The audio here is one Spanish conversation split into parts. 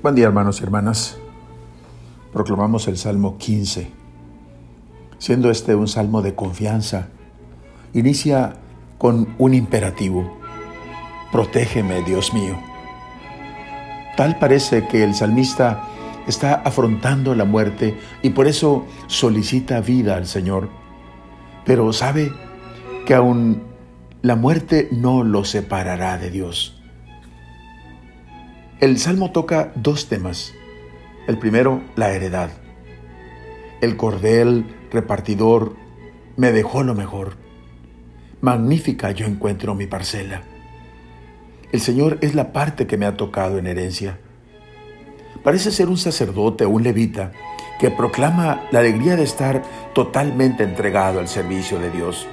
Buen día hermanos y hermanas. Proclamamos el Salmo 15. Siendo este un salmo de confianza, inicia con un imperativo. Protégeme, Dios mío. Tal parece que el salmista está afrontando la muerte y por eso solicita vida al Señor. Pero sabe que aún la muerte no lo separará de Dios. El Salmo toca dos temas. El primero, la heredad. El cordel repartidor me dejó lo mejor. Magnífica yo encuentro mi parcela. El Señor es la parte que me ha tocado en herencia. Parece ser un sacerdote o un levita que proclama la alegría de estar totalmente entregado al servicio de Dios.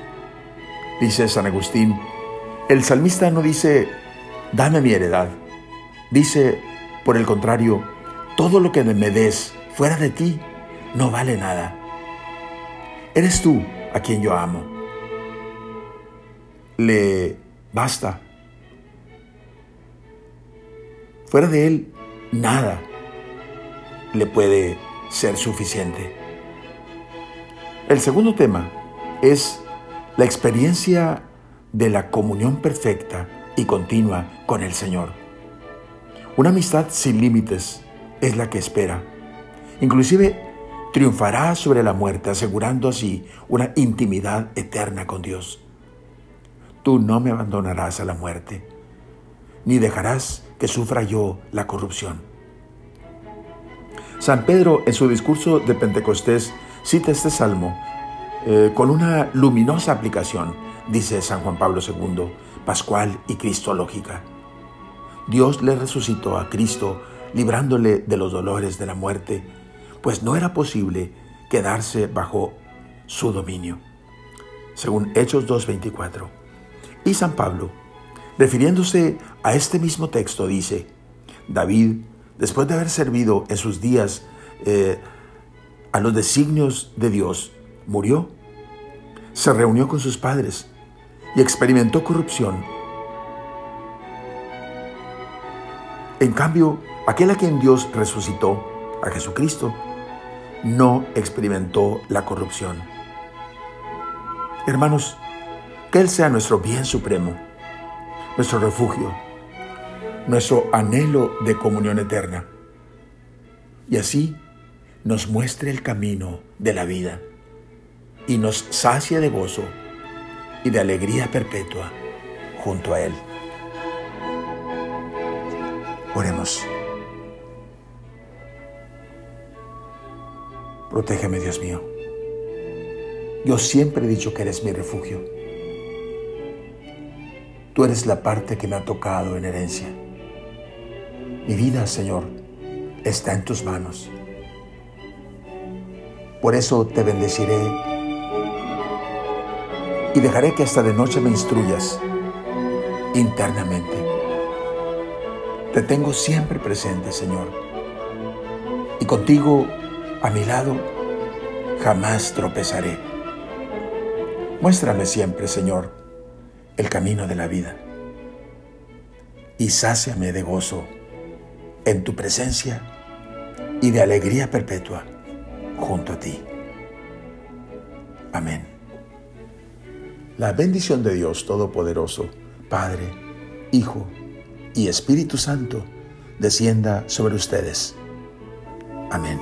Dice San Agustín, el salmista no dice, dame mi heredad Dice, por el contrario, todo lo que me des fuera de ti no vale nada. Eres tú a quien yo amo. Le basta. Fuera de él, nada le puede ser suficiente. El segundo tema es la experiencia de la comunión perfecta y continua con el Señor. Una amistad sin límites es la que espera. Inclusive triunfará sobre la muerte, asegurando así una intimidad eterna con Dios. Tú no me abandonarás a la muerte, ni dejarás que sufra yo la corrupción. San Pedro en su discurso de Pentecostés cita este salmo eh, con una luminosa aplicación, dice San Juan Pablo II, pascual y cristológica. Dios le resucitó a Cristo, librándole de los dolores de la muerte, pues no era posible quedarse bajo su dominio. Según Hechos 2.24. Y San Pablo, refiriéndose a este mismo texto, dice, David, después de haber servido en sus días eh, a los designios de Dios, murió, se reunió con sus padres y experimentó corrupción En cambio, aquel a quien Dios resucitó, a Jesucristo, no experimentó la corrupción. Hermanos, que Él sea nuestro bien supremo, nuestro refugio, nuestro anhelo de comunión eterna, y así nos muestre el camino de la vida y nos sacie de gozo y de alegría perpetua junto a Él. Oremos. Protégeme, Dios mío. Yo siempre he dicho que eres mi refugio. Tú eres la parte que me ha tocado en herencia. Mi vida, Señor, está en tus manos. Por eso te bendeciré y dejaré que hasta de noche me instruyas internamente. Te tengo siempre presente, Señor. Y contigo, a mi lado, jamás tropezaré. Muéstrame siempre, Señor, el camino de la vida. Y sáciame de gozo en tu presencia y de alegría perpetua junto a ti. Amén. La bendición de Dios Todopoderoso, Padre, Hijo, y Espíritu Santo descienda sobre ustedes. Amén.